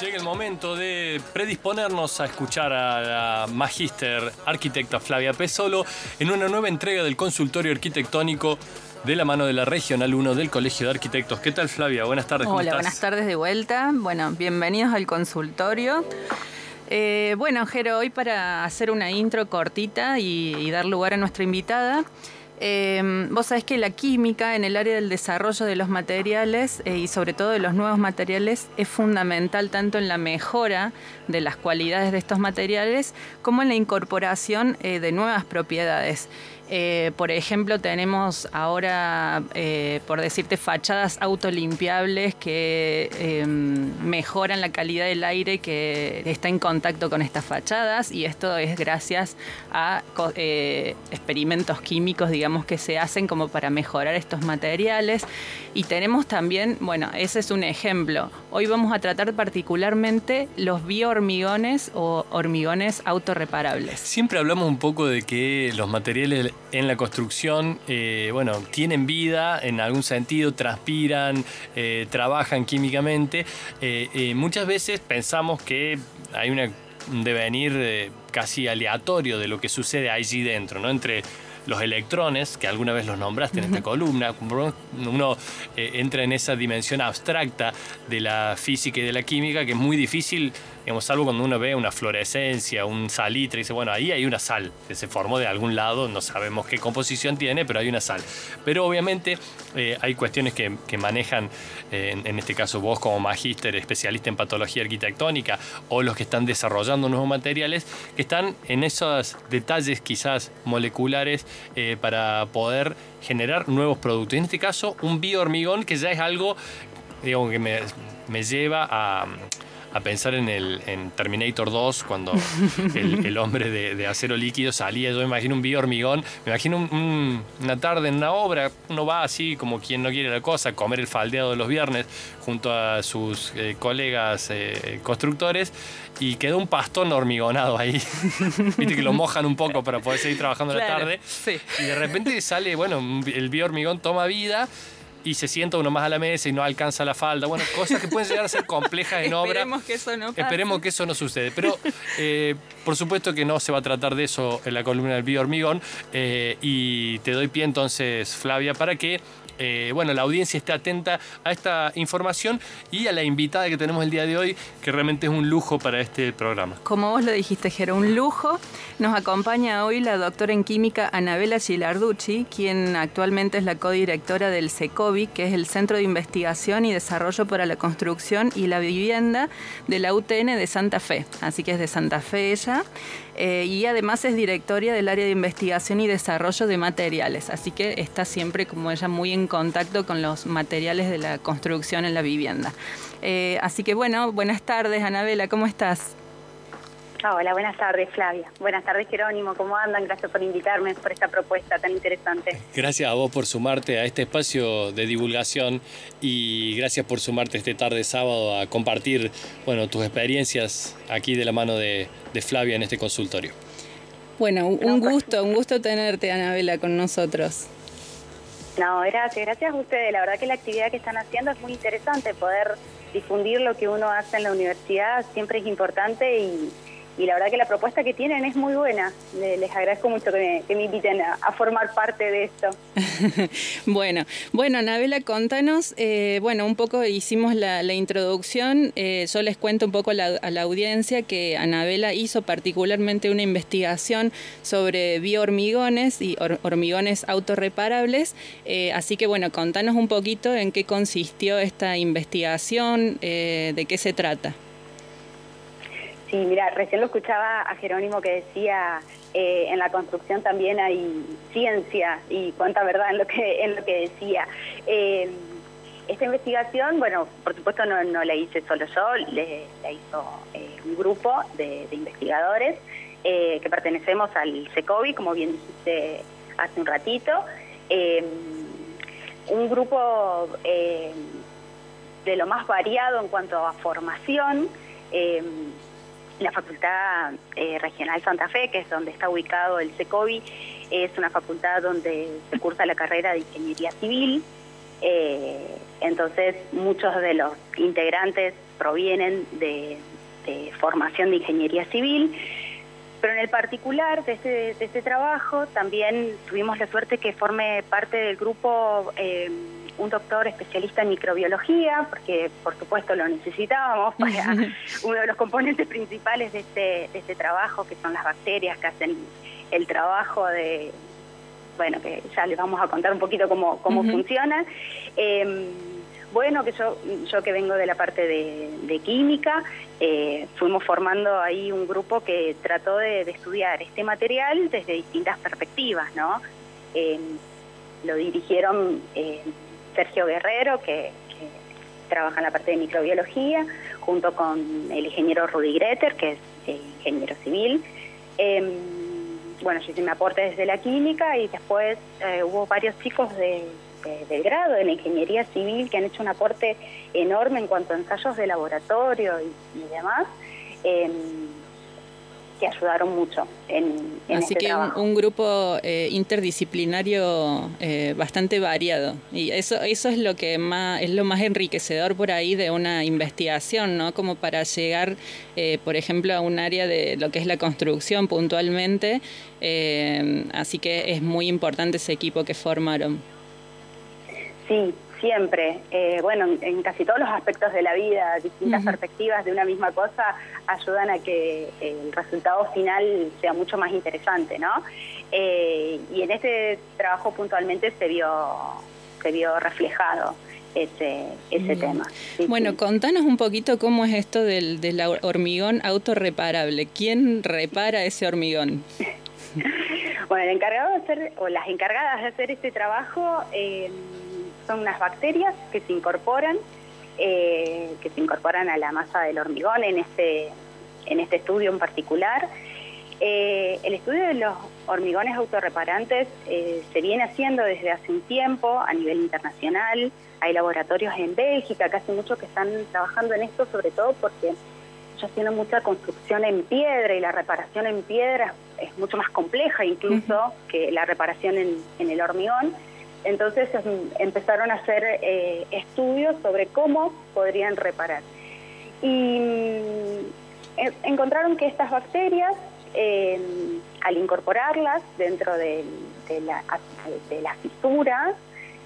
Llega el momento de predisponernos a escuchar a la magíster arquitecta Flavia Pesolo en una nueva entrega del consultorio arquitectónico de la mano de la Regional 1 del Colegio de Arquitectos. ¿Qué tal Flavia? Buenas tardes. ¿cómo Hola, buenas tardes de vuelta. Bueno, bienvenidos al consultorio. Eh, bueno, Jero, hoy para hacer una intro cortita y dar lugar a nuestra invitada, Em, vos sabés que la química en el área del desarrollo de los materiales eh, y sobre todo de los nuevos materiales es fundamental tanto en la mejora de las cualidades de estos materiales como en la incorporación eh, de nuevas propiedades. Eh, por ejemplo, tenemos ahora, eh, por decirte, fachadas autolimpiables que em, mejoran la calidad del aire que está en contacto con estas fachadas y esto es gracias a eh, experimentos químicos, digamos, que se hacen como para mejorar estos materiales. Y tenemos también, bueno, ese es un ejemplo. Hoy vamos a tratar particularmente los biohormigones o hormigones autorreparables. Siempre hablamos un poco de que los materiales en la construcción, eh, bueno, tienen vida en algún sentido, transpiran, eh, trabajan químicamente. Eh, muchas veces pensamos que hay un devenir casi aleatorio de lo que sucede allí dentro, ¿no? Entre los electrones, que alguna vez los nombraste en esta columna, uno entra en esa dimensión abstracta de la física y de la química que es muy difícil digamos, salvo cuando uno ve una fluorescencia, un salitre, dice, bueno, ahí hay una sal que se formó de algún lado, no sabemos qué composición tiene, pero hay una sal. Pero obviamente eh, hay cuestiones que, manejan, eh, en, este caso vos como magíster, especialista en patología arquitectónica, o los que están desarrollando nuevos materiales, que están en esos detalles quizás moleculares eh, para poder generar nuevos productos. En este caso, un biohormigón que ya es algo, digamos, que me, me lleva a a pensar en, el, en Terminator 2, cuando el, hombre de, acero líquido salía, yo me imagino un hormigón, me imagino una tarde en una obra, uno va así como quien no quiere la cosa, comer el faldeado de los viernes junto a sus eh, colegas eh, constructores y quedó un pastón hormigonado ahí. Viste que lo mojan un poco para poder seguir trabajando la tarde. Y de repente sale, bueno, el hormigón toma vida y se sienta uno más a la mesa y no alcanza la falda. Bueno, cosas que pueden llegar a ser complejas en obra. Esperemos que eso no pase. Esperemos que eso no sucede. Pero eh, por supuesto que no se va a tratar de eso en la columna del bio hormigón. Eh, y te doy pie entonces, Flavia, para que eh, bueno, la audiencia esté atenta a esta información y a la invitada que tenemos el día de hoy, que realmente es un lujo para este programa. Como vos lo dijiste, Jero, un lujo. Nos acompaña hoy la doctora en química Anabela Gilarducci, quien actualmente es la codirectora del SECOVI, que es el Centro de Investigación y Desarrollo para la Construcción y la Vivienda de la UTN de Santa Fe. Así que es de Santa Fe ella. Eh, y además es directoria del área de investigación y desarrollo de materiales, así que está siempre como ella muy en contacto con los materiales de la construcción en la vivienda. Eh, así que bueno, buenas tardes Anabela, ¿cómo estás? Hola, buenas tardes Flavia. Buenas tardes Jerónimo, ¿cómo andan? Gracias por invitarme por esta propuesta tan interesante. Gracias a vos por sumarte a este espacio de divulgación y gracias por sumarte este tarde sábado a compartir bueno, tus experiencias aquí de la mano de, Flavia en este consultorio. Bueno, un gusto, un gusto tenerte Anabela con nosotros. No, gracias, gracias a ustedes. La verdad que la actividad que están haciendo es muy interesante, poder difundir lo que uno hace en la universidad siempre es importante y, y la verdad que la propuesta que tienen es muy buena. Les agradezco mucho que me, inviten a, formar parte de esto. bueno, bueno, Anabela, contanos, eh, bueno, un poco hicimos la, introducción, eh, yo les cuento un poco a la audiencia que Anabela hizo particularmente una investigación sobre biohormigones y hormigones autorreparables, eh, así que bueno, contanos un poquito en qué consistió esta investigación, de qué se trata. Sí, mira, recién lo escuchaba a Jerónimo que decía eh, en la construcción también hay ciencia y cuánta verdad en lo que en lo que decía. Eh, esta investigación, bueno, por supuesto no, la hice solo yo, la hizo eh, un grupo de, investigadores que pertenecemos al SECOVI, como bien dijiste hace un ratito. un grupo de lo más variado en cuanto a formación la Facultad eh, Regional Santa Fe, que es donde está ubicado el SECOVI, es una facultad donde se cursa la carrera de Ingeniería Civil. Eh, Entonces, muchos de los integrantes provienen de, formación de ingeniería civil, pero en el particular de este, de este trabajo también tuvimos la suerte que forme parte del grupo eh, un doctor especialista en microbiología, porque por supuesto lo necesitábamos para uno de los componentes principales de este, de este trabajo, que son las bacterias que hacen el trabajo de, bueno, que ya les vamos a contar un poquito cómo, cómo funciona. Em, bueno, que yo, yo que vengo de la parte de, química, eh, fuimos formando ahí un grupo que trató de, estudiar este material desde distintas perspectivas, ¿no? Em, lo dirigieron eh, Sergio Guerrero, que, trabaja en la parte de microbiología, junto con el ingeniero Rudy Greter, que es eh, ingeniero civil. Em, bueno, yo hice mi aporte desde la química y después eh, hubo varios chicos de, del grado de la ingeniería civil que han hecho un aporte enorme en cuanto a ensayos de laboratorio y, demás. Em, que ayudaron mucho en, en Así este que Un, grupo eh, interdisciplinario eh, bastante variado y eso eso es lo que más es lo más enriquecedor por ahí de una investigación, ¿no? Como para llegar, eh, por ejemplo, a un área de lo que es la construcción puntualmente. así que es muy importante ese equipo que formaron. Sí, siempre. Eh, bueno, en casi todos los aspectos de la vida, distintas perspectivas de una misma cosa ayudan a que el resultado final sea mucho más interesante, ¿no? Eh, y en este trabajo puntualmente se vio, se vio reflejado ese, ese tema. bueno, contanos un poquito cómo es esto del, del hormigón autorreparable. ¿Quién repara ese hormigón? bueno, el encargado de hacer, o las encargadas de hacer este trabajo, eh, son unas bacterias que se incorporan, eh, que se incorporan a la masa del hormigón en este, en este estudio en particular. Eh, el estudio de los hormigones autorreparantes eh, se viene haciendo desde hace un tiempo a nivel internacional. Hay laboratorios en Bélgica que hace mucho que están trabajando en esto, sobre todo porque ellos tienen mucha construcción en piedra y la reparación en piedra es mucho más compleja incluso que la reparación en, en el hormigón. Entonces em, empezaron a hacer eh, estudios sobre cómo podrían reparar. Y mm, encontraron que estas bacterias, em, al incorporarlas dentro de, la, de las fisuras,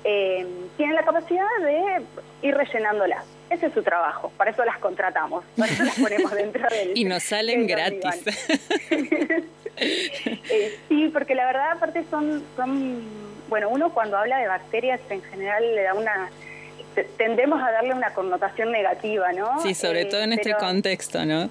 em, tienen la capacidad de ir rellenándolas. Ese es su trabajo, para eso las contratamos, para eso las ponemos dentro del... y nos salen gratis. Eh, sí, porque la verdad aparte son, son bueno, uno cuando habla de bacterias en general le da una tendemos a darle una connotación negativa, ¿no? Sí, sobre eh, todo en este contexto, ¿no?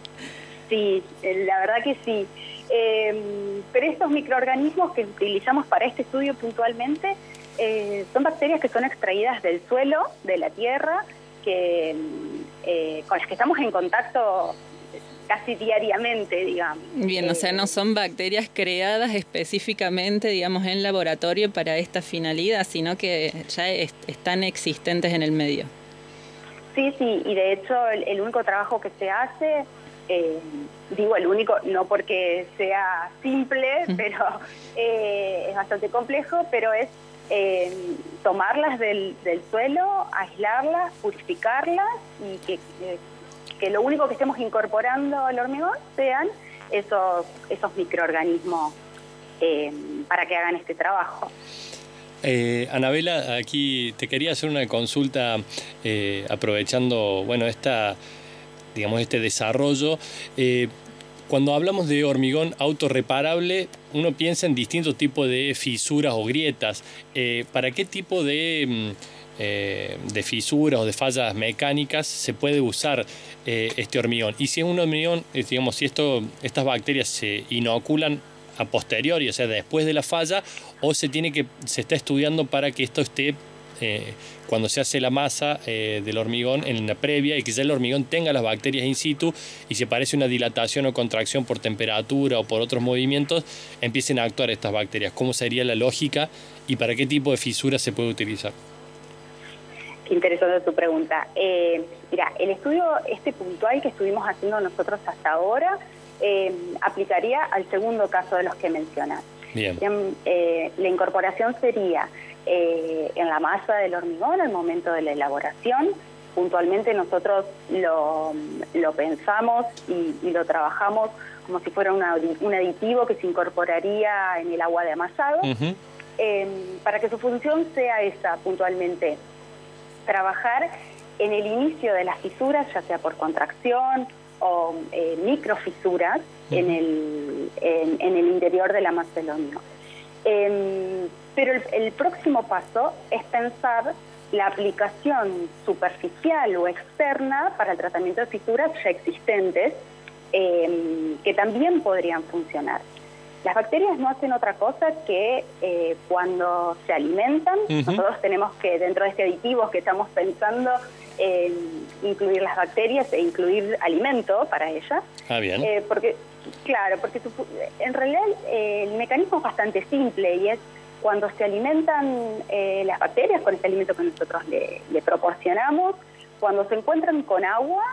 Sí, eh, la verdad que sí. Em, pero estos microorganismos que utilizamos para este estudio puntualmente eh, son bacterias que son extraídas del suelo, de la tierra, que con las que estamos en contacto casi diariamente, digamos. Bien, o sea, no son bacterias creadas específicamente, digamos, en laboratorio para esta finalidad, sino que ya están existentes en el medio. Sí, sí, y de hecho el, único trabajo que se hace, eh, digo el único, no porque sea simple, pero eh, es bastante complejo, pero es tomarlas del, del suelo, aislarlas, purificarlas y que que lo único que estemos incorporando al hormigón sean esos, esos microorganismos eh, para que hagan este trabajo. Eh, Anabela, aquí te quería hacer una consulta eh, aprovechando, bueno, esta, digamos, este desarrollo. Cuando hablamos de hormigón autorreparable, uno piensa en distintos tipos de fisuras o grietas. ¿Para qué tipo de mm, eh, de fisuras o de fallas mecánicas se puede usar eh, este hormigón. Y si es un hormigón, eh, digamos, si esto, estas bacterias se inoculan a posteriori, o sea, después de la falla, o se tiene que, se está estudiando para que esto esté cuando se hace la masa del hormigón en la previa y ya el hormigón tenga las bacterias in situ y si aparece una dilatación o contracción por temperatura o por otros movimientos, empiecen a actuar estas bacterias. ¿Cómo sería la lógica y para qué tipo de fisuras se puede utilizar? Qué interesante tu pregunta. Eh, mira, el estudio este puntual que estuvimos haciendo nosotros hasta ahora eh, aplicaría al segundo caso de los que mencionas. Bien. Eh, la incorporación sería eh, en la masa del hormigón al momento de la elaboración. Puntualmente nosotros lo, pensamos y, lo trabajamos como si fuera un aditivo que se incorporaría en el agua de amasado, em, para que su función sea esa puntualmente, trabajar en el inicio de las fisuras, ya sea por contracción o eh, microfisuras en, el, en, el interior de la masa del hormigón. Em, pero el, próximo paso es pensar la aplicación superficial o externa para el tratamiento de fisuras ya existentes em, que también podrían funcionar. Las bacterias no hacen otra cosa que eh, cuando se alimentan, nosotros tenemos que, dentro de este aditivo que estamos pensando, incluir las bacterias e incluir alimento para ellas. Ah, bien. Eh, porque, claro, porque en realidad el mecanismo es bastante simple y es cuando se alimentan eh, las bacterias con este alimento que nosotros le, proporcionamos, cuando se encuentran con agua,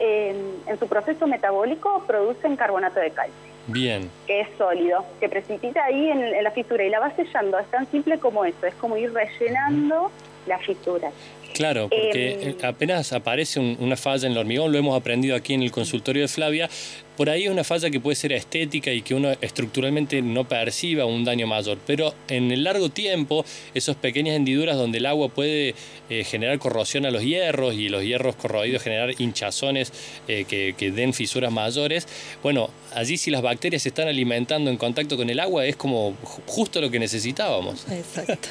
en su proceso metabólico producen carbonato de calcio. Bien. Que es sólido, que precipita ahí en, la fisura y la va sellando. Es tan simple como eso, es como ir rellenando la fisura. Claro, porque em, apenas aparece una falla en el hormigón, lo hemos aprendido aquí en el consultorio de Flavia, por ahí es una falla que puede ser estética y que uno estructuralmente no perciba un daño mayor, pero en el largo tiempo, esas pequeñas hendiduras donde el agua puede eh, generar corrosión a los hierros y los hierros corroídos generar hinchazones eh, que, que, den fisuras mayores, bueno, allí si las bacterias se están alimentando en contacto con el agua es como justo lo que necesitábamos. Exacto.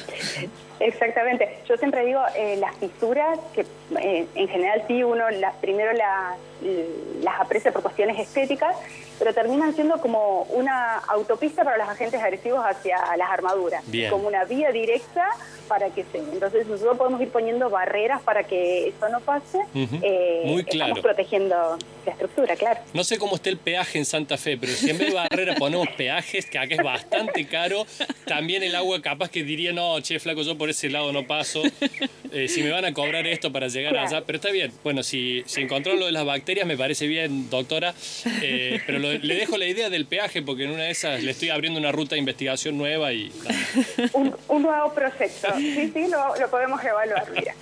Exactamente. Yo siempre digo, eh, las fisuras, que eh, en general sí uno las, primero las aprecia por cuestiones estéticas, pero terminan siendo como una autopista para los agentes agresivos hacia las armaduras, como una vía directa para que se... Entonces nosotros podemos ir poniendo barreras para que eso no pase. Eh, Muy claro. Estamos protegiendo la estructura, claro. No sé cómo está el peaje en Santa Fe, pero si en vez de barreras ponemos peajes, que acá es bastante caro, también el agua capaz que diría, no, che, flaco, yo por ese lado no paso. Eh, si me van a cobrar esto para llegar allá, pero está bien. Bueno, si, si encontró lo de las bacterias, me parece bien, doctora, eh, pero le dejo la idea del peaje porque en una de esas le estoy abriendo una ruta de investigación nueva y... Un, un nuevo proyecto. Sí, sí, lo, podemos evaluar, mira.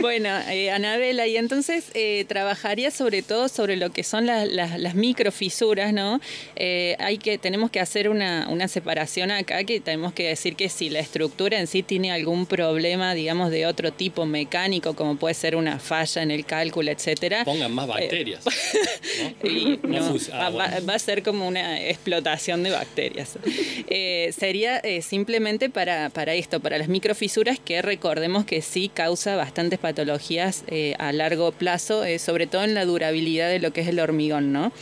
Bueno, eh, Anabela, y entonces eh, trabajaría sobre todo sobre lo que son las, microfisuras, ¿no? Eh, hay que, tenemos que hacer una, separación acá, que tenemos que decir que si la estructura en sí tiene algún problema, digamos, de otro tipo mecánico, como puede ser una falla en el cálculo, etcétera. Pongan más bacterias. va, a ser como una explotación de bacterias. sería simplemente para, para esto, para las microfisuras que recordemos que sí causa bastantes patologías eh, a largo plazo, eh, sobre todo en la durabilidad de lo que es el hormigón, ¿no?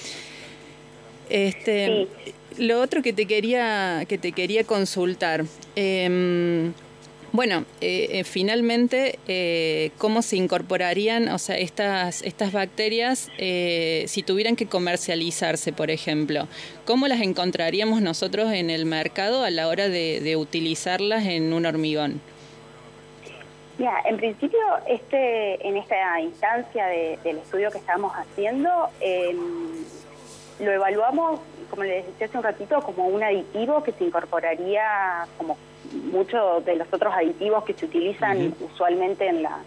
Este, Lo otro que te quería, que te quería consultar. Em, bueno, eh, eh, finalmente, eh, ¿cómo se incorporarían, o sea, estas, estas bacterias si tuvieran que comercializarse, por ejemplo? ¿Cómo las encontraríamos nosotros en el mercado a la hora de, utilizarlas en un hormigón? Mira, en principio, este, en esta instancia del estudio que estamos haciendo, em, lo evaluamos, como les decía hace un ratito, como un aditivo que se incorporaría como muchos de los otros aditivos que se utilizan usualmente en la,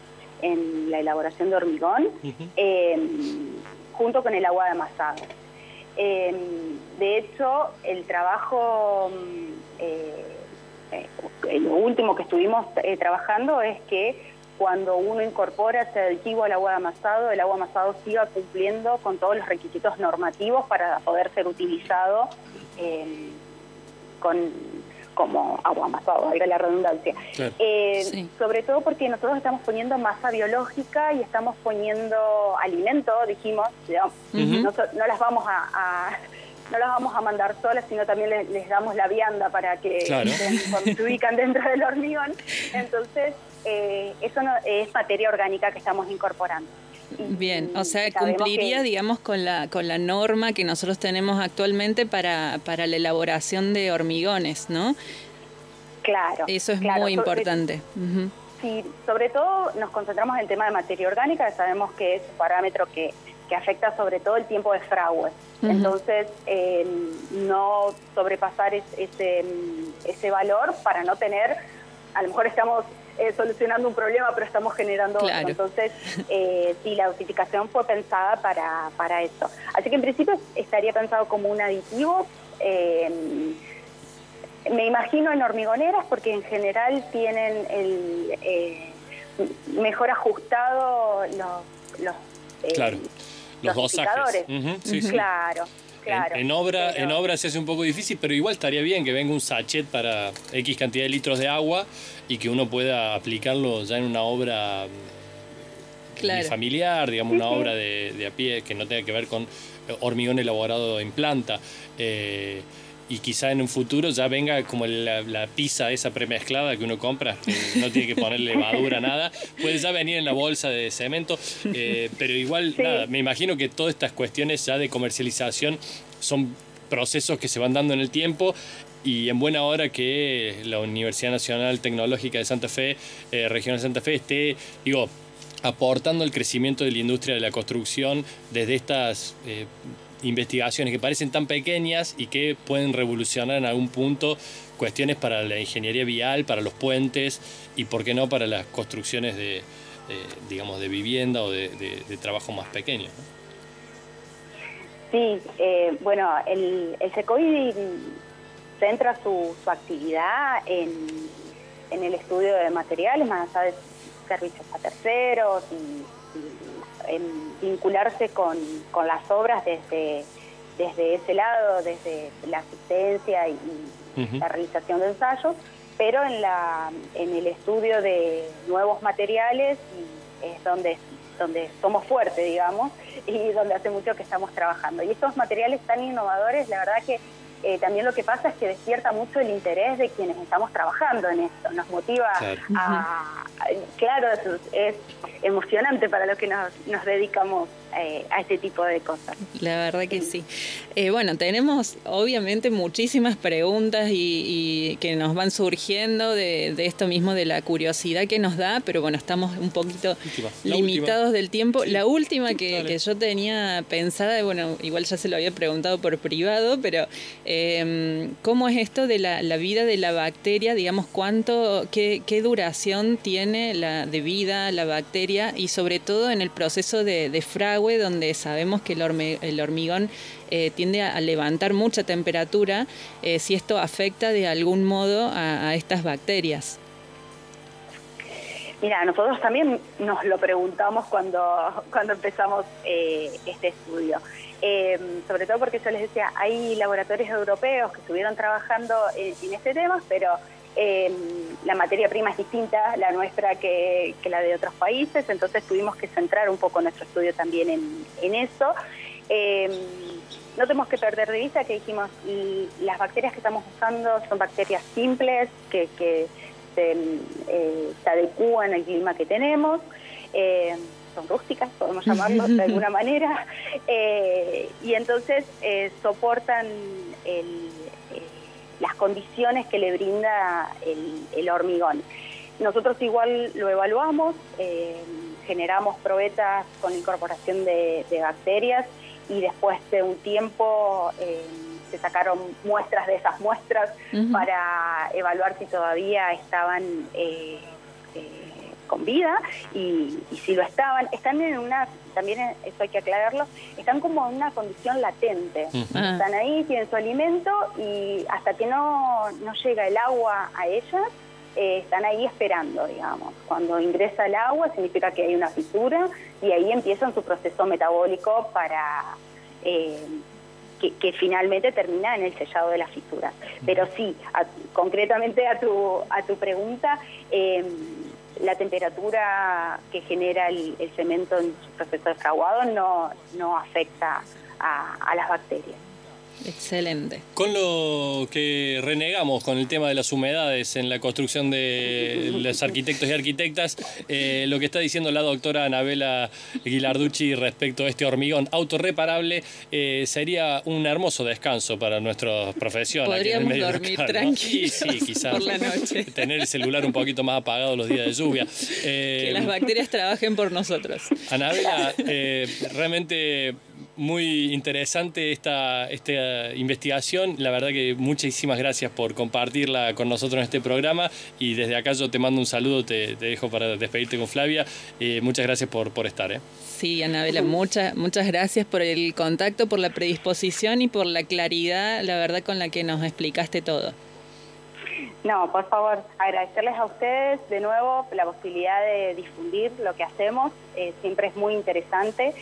en la elaboración de hormigón, em, junto con el agua de amasado. Em, de hecho, el trabajo, mm, eh, eh, lo último que estuvimos eh, trabajando es que cuando uno incorpora ese aditivo al agua de amasado, el agua amasado siga cumpliendo con todos los requisitos normativos para poder ser utilizado em, con como agua amasado, valga la redundancia. Eh, sobre todo porque nosotros estamos poniendo masa biológica y estamos poniendo alimento, dijimos, no, las vamos a, no las vamos a mandar solas, sino también les, damos la vianda para que se, ubican dentro del hormigón. Entonces, eh, eso no, es materia orgánica que estamos incorporando. Bien, o sea, cumpliría, digamos, con la, con la norma que nosotros tenemos actualmente para, para la elaboración de hormigones, ¿no? Claro. Eso es muy importante. Sí, sobre todo nos concentramos en el tema de materia orgánica, sabemos que es un parámetro que, que afecta sobre todo el tiempo de fragua. Entonces, no sobrepasar ese, ese valor para no tener a lo mejor estamos eh, solucionando un problema, pero estamos generando otro. Entonces, eh, sí, la dosificación fue pensada para, para eso. Así que en principio estaría pensado como un aditivo. Eh, me imagino en hormigoneras porque en general tienen el eh, mejor ajustado los, los, claro. los, dosajes. Claro. En, obra, en obra se hace un poco difícil, pero igual estaría bien que venga un sachet para X cantidad de litros de agua y que uno pueda aplicarlo ya en una obra familiar, digamos, una obra de, a pie que no tenga que ver con hormigón elaborado en planta. Eh, y quizá en un futuro ya venga como la, pizza esa premezclada que uno compra, que no tiene que poner levadura, nada, puede ya venir en la bolsa de cemento, eh, pero igual, nada, me imagino que todas estas cuestiones ya de comercialización son procesos que se van dando en el tiempo y en buena hora que la Universidad Nacional Tecnológica de Santa Fe, eh, Región de Santa Fe, esté, digo, aportando el crecimiento de la industria de la construcción desde estas eh, investigaciones que parecen tan pequeñas y que pueden revolucionar en algún punto cuestiones para la ingeniería vial, para los puentes y, por qué no, para las construcciones de, digamos, de vivienda o de, trabajo más pequeño. Sí, eh, bueno, el, el centra su, su actividad en, en, el estudio de materiales, más allá de servicios a terceros y en vincularse con, con las obras desde, desde ese lado, desde la asistencia y, la realización de ensayos, pero en, la, en el estudio de nuevos materiales es donde, donde somos fuertes, digamos, y donde hace mucho que estamos trabajando. Y estos materiales tan innovadores, la verdad que eh, también lo que pasa es que despierta mucho el interés de quienes estamos trabajando en esto, nos motiva a, claro, es, emocionante para los que nos, nos dedicamos eh, a este tipo de cosas. La verdad que sí. Eh, bueno, tenemos obviamente muchísimas preguntas y, que nos van surgiendo de, esto mismo, de la curiosidad que nos da, pero bueno, estamos un poquito limitados del tiempo. La última que, yo tenía pensada, bueno, igual ya se lo había preguntado por privado, pero em, ¿cómo es esto de la, vida de la bacteria? Digamos, ¿cuánto, qué, qué duración tiene la de vida la bacteria y sobre todo en el proceso de, de donde sabemos que el, hormigón eh, tiende a levantar mucha temperatura, eh, si esto afecta de algún modo a, estas bacterias. Mira, nosotros también nos lo preguntamos cuando, cuando empezamos eh, este estudio. sobre todo porque yo les decía, hay laboratorios europeos que estuvieron trabajando en este tema, pero eh, la materia prima es distinta, la nuestra, que, la de otros países, entonces tuvimos que centrar un poco nuestro estudio también en, eso. Eh, no tenemos que perder de vista que dijimos, las bacterias que estamos usando son bacterias simples, que, se, eh, se, adecúan al clima que tenemos. Eh, son rústicas, podemos llamarlos de alguna manera, y entonces soportan el, las condiciones que le brinda el, hormigón. Nosotros igual lo evaluamos, eh, generamos probetas con incorporación de, bacterias y después de un tiempo eh, se sacaron muestras de esas muestras para evaluar si todavía estaban eh, con vida y, si lo estaban, están en una, también eso hay que aclararlo, están como en una condición latente. Están ahí, tienen su alimento y hasta que no, no llega el agua a ellas, eh, están ahí esperando, digamos. Cuando ingresa el agua significa que hay una fisura y ahí empiezan su proceso metabólico para... Eh, que, finalmente termina en el sellado de la fisura. Pero sí, concretamente a tu, a tu pregunta, eh, la temperatura que genera el, cemento en su proceso de fraguado no, no afecta a las bacterias. Excelente. Con lo que renegamos con el tema de las humedades en la construcción de los arquitectos y arquitectas, eh, lo que está diciendo la doctora Anabela Guilarducci respecto a este hormigón autorreparable eh, sería un hermoso descanso para nuestra profesión. Podríamos dormir tranquilos sí, quizás por la noche. Tener el celular un poquito más apagado los días de lluvia. que las eh, bacterias trabajen por nosotros. Anabela, realmente muy interesante esta, esta investigación. La verdad que muchísimas gracias por compartirla con nosotros en este programa y desde acá yo te mando un saludo, te, dejo para despedirte con Flavia. Eh, muchas gracias por, por estar. ¿eh? Sí, Anabela, muchas, muchas gracias por el contacto, por la predisposición y por la claridad, la verdad, con la que nos explicaste todo. No, por favor, agradecerles a ustedes de nuevo la posibilidad de difundir lo que hacemos, eh, siempre es muy interesante.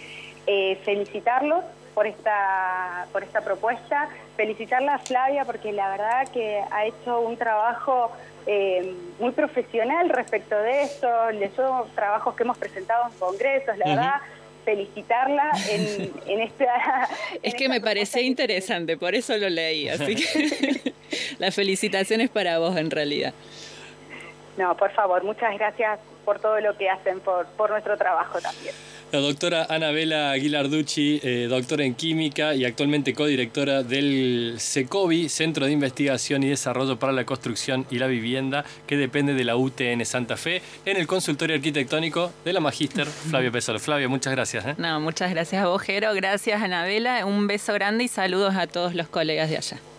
Eh, felicitarlos por esta, por esta propuesta, felicitarla a Flavia porque la verdad que ha hecho un trabajo eh, muy profesional respecto de esto, son trabajos que hemos presentado en congresos, la verdad felicitarla en, en esta... Es que me parecía interesante, por eso lo leí, así que las felicitaciones para vos en realidad. No, por favor, muchas gracias por todo lo que hacen por, por nuestro trabajo también. La doctora Anabela Aguilarducci, eh, doctora en química y actualmente codirectora del SECOVI, Centro de Investigación y Desarrollo para la Construcción y la Vivienda, que depende de la UTN Santa Fe, en el consultorio arquitectónico de la Magíster Flavia Pesolo. Flavia, muchas gracias. ¿eh? No, muchas gracias a. Gracias, Anabela. Un beso grande y saludos a todos los colegas de allá.